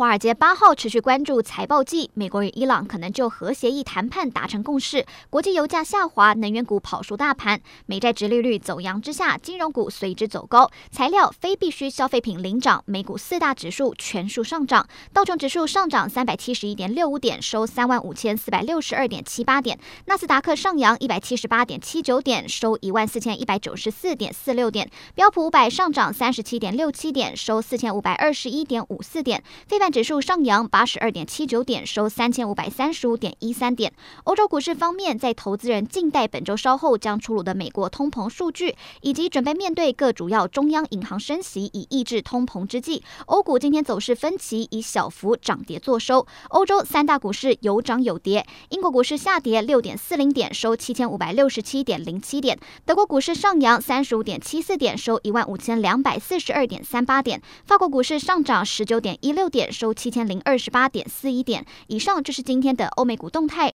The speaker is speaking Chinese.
华尔街八号持续关注财报季，美国与伊朗可能就核协议谈判达成共识。国际油价下滑，能源股跑输大盘，美债殖利率走扬之下，金融股随之走高。材料、非必需消费品领涨，美股四大指数全数上涨。道琼指数上涨三百七十一点六五点，收三万五千四百六十二点七八点。纳斯达克上扬一百七十八点七九点，收一万四千一百九十四点四六点。标普五百上涨三十七点六七点，收四千五百二十一点五四点。费指数上扬八十二点七九点，收三千五百三十五点一三点。欧洲股市方面，在投资人静待本周稍后将出炉的美国通膨数据，以及准备面对各主要中央银行升息以抑制通膨之际，欧股今天走势分歧，以小幅涨跌作收。欧洲三大股市有涨有跌，英国股市下跌六点四零点，收七千五百六十七点零七点；德国股市上扬三十五点七四点，收一万五千两百四十二点三八点；法国股市上涨十九点一六点，收七千零二十八点四一点以上，就是今天的欧美股动态。